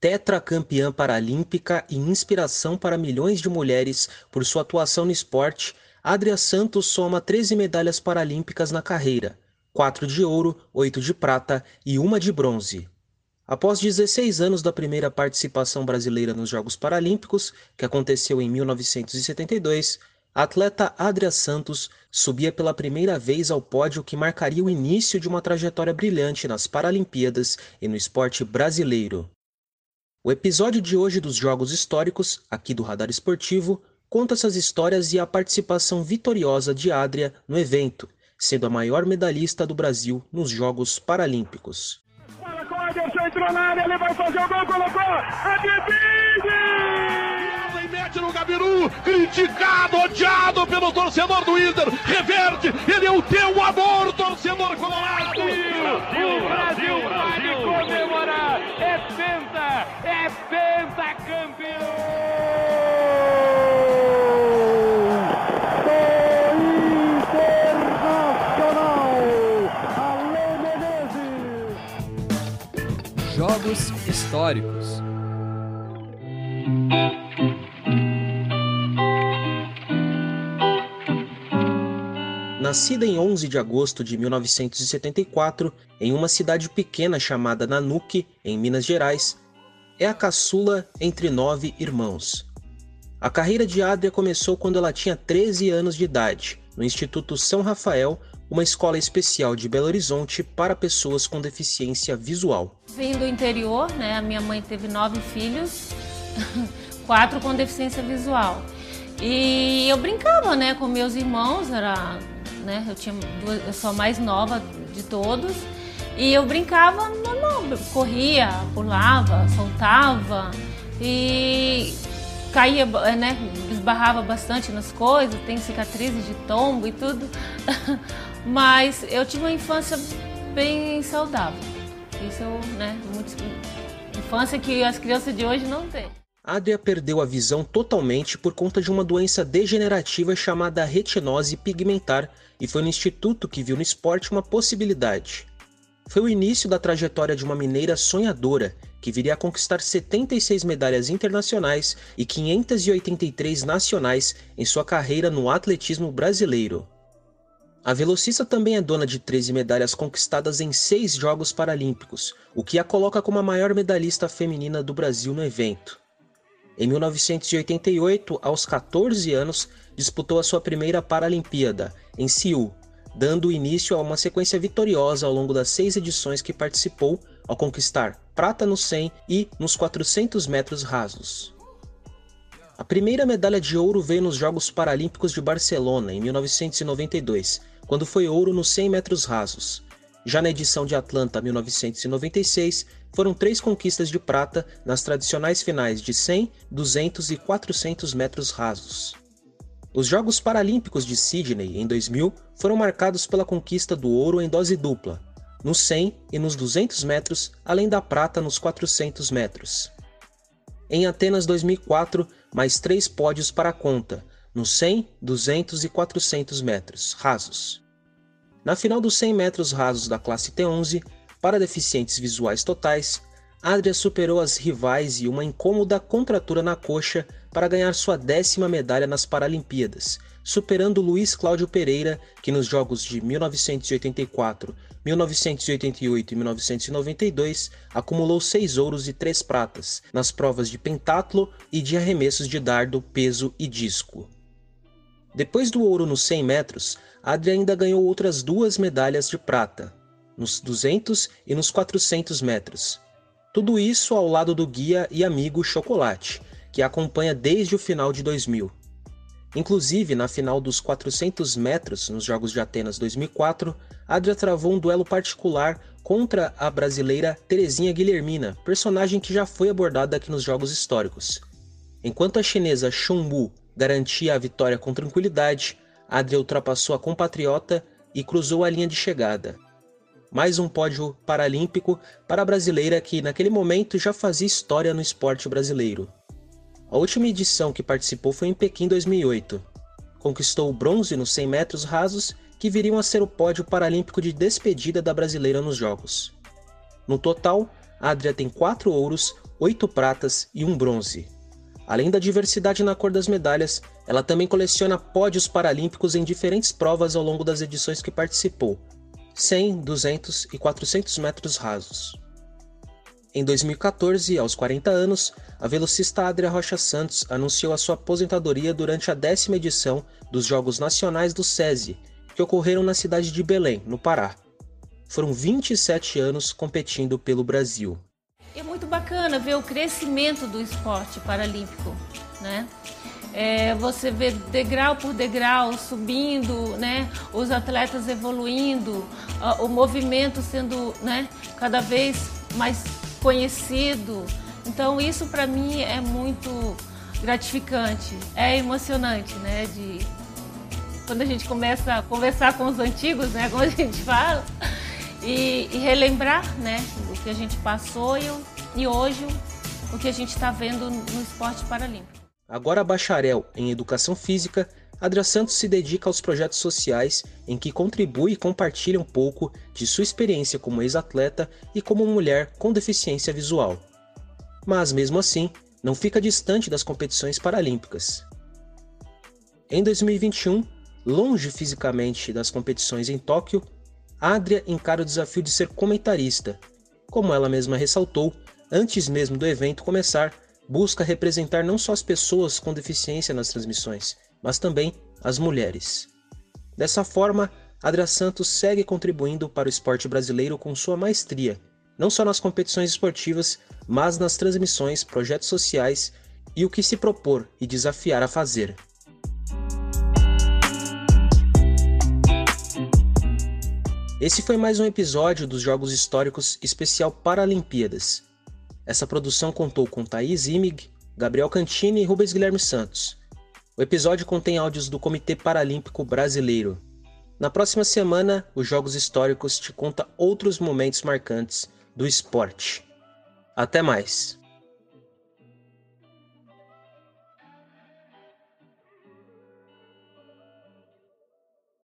Tetracampeã paralímpica e inspiração para milhões de mulheres por sua atuação no esporte, Adria Santos soma 13 medalhas paralímpicas na carreira, 4 de ouro, 8 de prata e uma de bronze. Após 16 anos da primeira participação brasileira nos Jogos Paralímpicos, que aconteceu em 1972, a atleta Adria Santos subia pela primeira vez ao pódio que marcaria o início de uma trajetória brilhante nas Paralimpíadas e no esporte brasileiro. O episódio de hoje dos Jogos Históricos, aqui do Radar Esportivo, conta essas histórias e a participação vitoriosa de Adria no evento, sendo a maior medalhista do Brasil nos Jogos Paralímpicos. Bola com Ederson, entrou na área, ele vai fazer o gol, colocou, E mete no Gabiru, criticado, odiado pelo torcedor do Inter, reverte, ele é o teu amor, torcedor colorado! É pentacampeão! Jogos Históricos. Nascida em 11 de agosto de 1974 em uma cidade pequena chamada Nanuque, em Minas Gerais, é a caçula entre nove irmãos. A carreira de Adria começou quando ela tinha 13 anos de idade, no Instituto São Rafael, uma escola especial de Belo Horizonte para pessoas com deficiência visual. Vim do interior, né? A minha mãe teve nove filhos, quatro com deficiência visual. E eu brincava, né, com meus irmãos, era, né, eu tinha duas, eu sou a mais nova de todos. E eu brincava corria, pulava, soltava e caía, né, esbarrava bastante nas coisas, tem cicatrizes de tombo e tudo. Mas eu tive uma infância bem saudável. Isso, né, muito, infância que as crianças de hoje não têm. Adria perdeu a visão totalmente por conta de uma doença degenerativa chamada retinose pigmentar e foi no instituto que viu no esporte uma possibilidade. Foi o início da trajetória de uma mineira sonhadora que viria a conquistar 76 medalhas internacionais e 583 nacionais em sua carreira no atletismo brasileiro. A velocista também é dona de 13 medalhas conquistadas em seis Jogos Paralímpicos, o que a coloca como a maior medalhista feminina do Brasil no evento. Em 1988, aos 14 anos, disputou a sua primeira Paralimpíada, em Seul, dando início a uma sequência vitoriosa ao longo das seis edições que participou, ao conquistar prata no 100 e nos 400 metros rasos. A primeira medalha de ouro veio nos Jogos Paralímpicos de Barcelona, em 1992, quando foi ouro nos 100 metros rasos. Já na edição de Atlanta 1996, foram três conquistas de prata nas tradicionais finais de 100, 200 e 400 metros rasos. Os Jogos Paralímpicos de Sydney, em 2000, foram marcados pela conquista do ouro em dose dupla, nos 100 e nos 200 metros, além da prata nos 400 metros. Em Atenas 2004, mais três pódios para a conta, nos 100, 200 e 400 metros rasos. Na final dos 100 metros rasos da classe T11, para deficientes visuais totais, Adria superou as rivais e uma incômoda contratura na coxa para ganhar sua décima medalha nas Paralimpíadas, superando Luiz Cláudio Pereira, que nos Jogos de 1984, 1988 e 1992 acumulou seis ouros e três pratas nas provas de pentatlo e de arremessos de dardo, peso e disco. Depois do ouro nos 100 metros, Adria ainda ganhou outras duas medalhas de prata, nos 200 e nos 400 metros. Tudo isso ao lado do guia e amigo Chocolate, que acompanha desde o final de 2000. Inclusive, na final dos 400 metros nos Jogos de Atenas 2004, Adria travou um duelo particular contra a brasileira Terezinha Guilhermina, personagem que já foi abordada aqui nos Jogos Históricos. Enquanto a chinesa Chun Wu garantia a vitória com tranquilidade, Adria ultrapassou a compatriota e cruzou a linha de chegada. Mais um pódio paralímpico para a brasileira que naquele momento já fazia história no esporte brasileiro. A última edição que participou foi em Pequim 2008. Conquistou o bronze nos 100 metros rasos, que viriam a ser o pódio paralímpico de despedida da brasileira nos Jogos. No total, Adria tem 4 ouros, oito pratas e um bronze. Além da diversidade na cor das medalhas, ela também coleciona pódios paralímpicos em diferentes provas ao longo das edições que participou: 100, 200 e 400 metros rasos. Em 2014, aos 40 anos, a velocista Adria Rocha Santos anunciou a sua aposentadoria durante a décima edição dos Jogos Nacionais do SESI, que ocorreram na cidade de Belém, no Pará. Foram 27 anos competindo pelo Brasil. É muito bacana ver o crescimento do esporte paralímpico, né? É, você vê degrau por degrau subindo, né? Os atletas evoluindo, o movimento sendo, né? Cada vez mais conhecido. Então isso para mim é muito gratificante, é emocionante, né? De quando a gente começa a conversar com os antigos, né? Como a gente fala e, e relembrar né, o que a gente passou e, e hoje o que a gente está vendo no esporte paralímpico. Agora bacharel em Educação Física, Adria Santos se dedica aos projetos sociais em que contribui e compartilha um pouco de sua experiência como ex-atleta e como mulher com deficiência visual. Mas mesmo assim, não fica distante das competições paralímpicas. Em 2021, longe fisicamente das competições em Tóquio, Adria encara o desafio de ser comentarista. Como ela mesma ressaltou, antes mesmo do evento começar, busca representar não só as pessoas com deficiência nas transmissões, mas também as mulheres. Dessa forma, Adria Santos segue contribuindo para o esporte brasileiro com sua maestria, não só nas competições esportivas, mas nas transmissões, projetos sociais e o que se propor e desafiar a fazer. Esse foi mais um episódio dos Jogos Históricos Especial Paralimpíadas. Essa produção contou com Thaís Imig, Gabriel Cantini e Rubens Guilherme Santos. O episódio contém áudios do Comitê Paralímpico Brasileiro. Na próxima semana, os Jogos Históricos te conta outros momentos marcantes do esporte. Até mais!